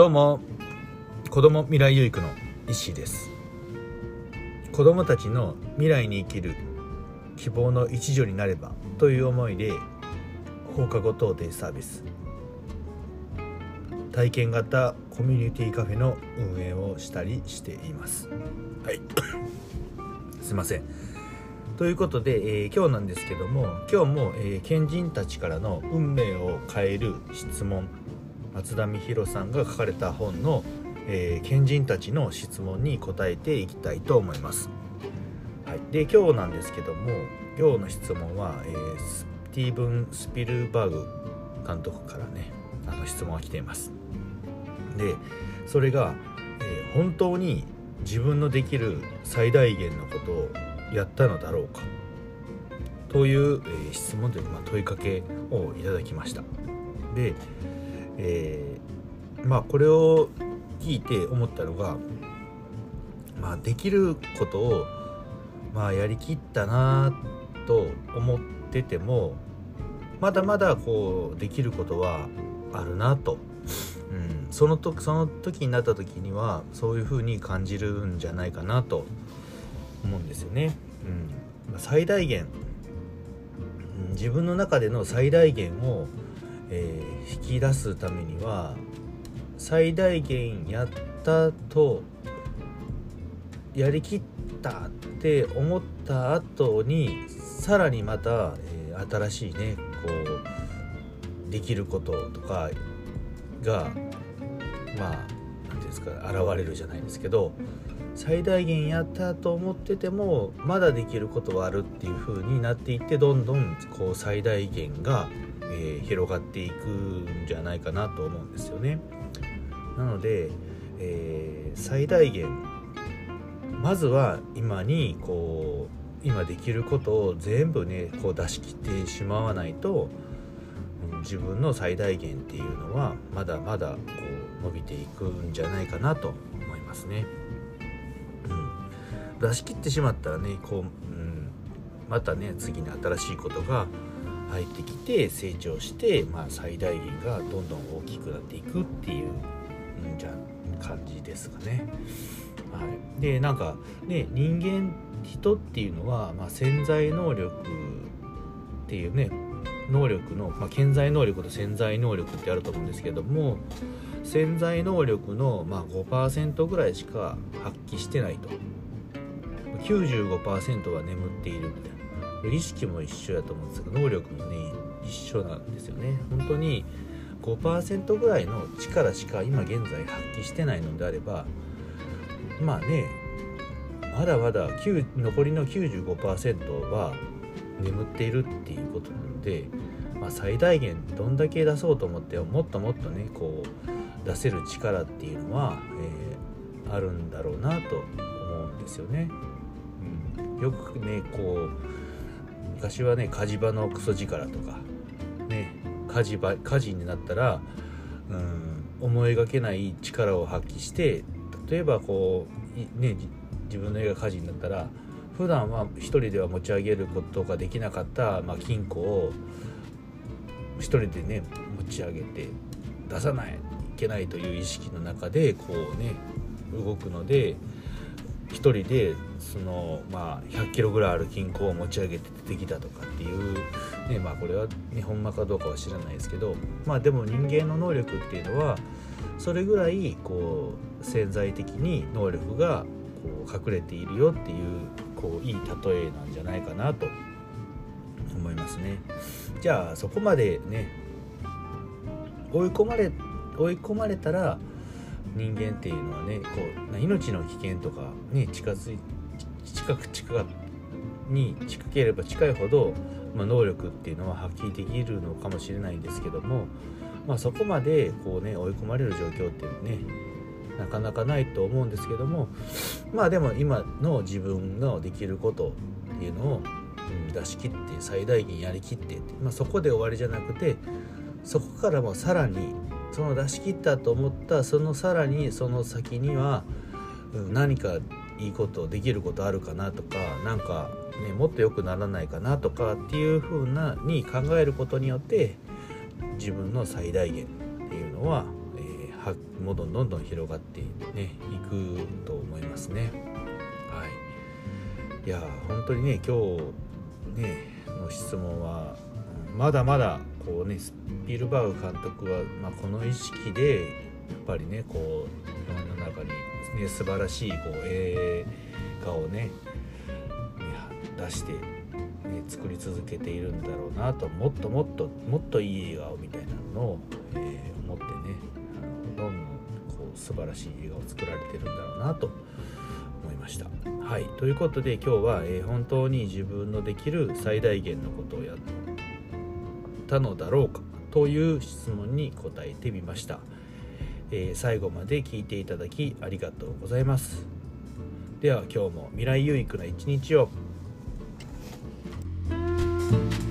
どうも子ども未来有育の石です。子どもたちの未来に生きる希望の一助になればという思いで放課後等デイサービス。体験型コミュニティカフェの運営をしたりしています。はい。すいません。ということで、えー、今日なんですけども今日も、えー、賢人たちからの運命を変える質問松田美弘さんが書かれた本の、えー、賢人たちの質問に答えていきたいと思います。はい、で今日なんですけども今日の質問は、えー、スティーブン・スピルバーグ監督からねあの質問が来ています。でそれが、えー、本当に自分のできる最大限のことをやったのだろうかという、えー、質問というか、まあ、問いかけをいただきました。でえー、まあこれを聞いて思ったのが、まあ、できることを、まあ、やりきったなと思っててもまだまだこうできることはあるなと、うん、その時その時になった時にはそういうふうに感じるんじゃないかなと思うんですよね。うん、最大限、自分の中での最大限をえー、引き出すためには最大限やったとやりきったって思った後にさらにまた、えー、新しいねこうできることとかがまあ何て言うんですか現れるじゃないですけど最大限やったと思っててもまだできることはあるっていう風になっていってどんどんこう最大限がえー、広がっていくんじゃないかなと思うんですよね。なので、えー、最大限まずは今にこう今できることを全部ねこう出し切ってしまわないと、うん、自分の最大限っていうのはまだまだこう伸びていくんじゃないかなと思いますね。うん、出し切ってしまったらねこう、うん、またね次に新しいことが入ってきて成長して、まあ、最大限がどんどん大きくなっていくっていう、うん、じゃ感じですかね。はい、でなんかね人間人っていうのは、まあ、潜在能力っていうね能力の、まあ、潜在能力と潜在能力ってあると思うんですけども潜在能力の、まあ、5%ぐらいしか発揮してないと。95%は眠っているみたいな。意識も一緒やと思うんですけど能力もね一緒なんですよね本当に5%ぐらいの力しか今現在発揮してないのであればまあねまだまだ残りの95%は眠っているっていうことなので、まあ、最大限どんだけ出そうと思ってもっともっとねこう出せる力っていうのは、えー、あるんだろうなと思うんですよね。うん、よくねこう昔はね火事場のクソ力とかね火事場火事になったらうん思いがけない力を発揮して例えばこうね自分の家が火事になったら普段は一人では持ち上げることができなかった、まあ、金庫を一人でね持ち上げて出さないいけないという意識の中でこうね動くので1人でその、まあ、100キロぐらいある金庫を持ち上げて出てきたとかっていう、ねまあ、これは日本間かどうかは知らないですけど、まあ、でも人間の能力っていうのはそれぐらいこう潜在的に能力がこう隠れているよっていうこういい例えなんじゃないかなと思いますね。じゃあそこまでね追い込まれ追い込まれたら人間っていうのはねこう命の危険とかね近づい近く近くに近ければ近いほど、まあ、能力っていうのは発揮できるのかもしれないんですけども、まあ、そこまでこうね追い込まれる状況っていうのはねなかなかないと思うんですけどもまあでも今の自分のできることっていうのを、うん、出し切って最大限やりきってまあ、そこで終わりじゃなくてそこからもさらにその出し切ったと思ったそのさらにその先には何かいいことできることあるかなとか何か、ね、もっと良くならないかなとかっていう風なに考えることによって自分の最大限っていうのは、えー、もうどんどんどん広がってねいくと思いますね。はい。いや本当にね今日ねの質問はまだまだこうねスピルバーグ監督は、まあ、この意識でやっぱりねこう世の中に、ね、素晴らしいこう映画をね出して、ね、作り続けているんだろうなともっともっともっといい映画をみたいなのを、えー、思ってねあのどんどんこう素晴らしい映画を作られてるんだろうなと思いました。はいということで今日は、えー、本当に自分のできる最大限のことをやってたのだろうかという質問に答えてみました。えー、最後まで聞いていただきありがとうございます。では今日も未来有益な一日を thank you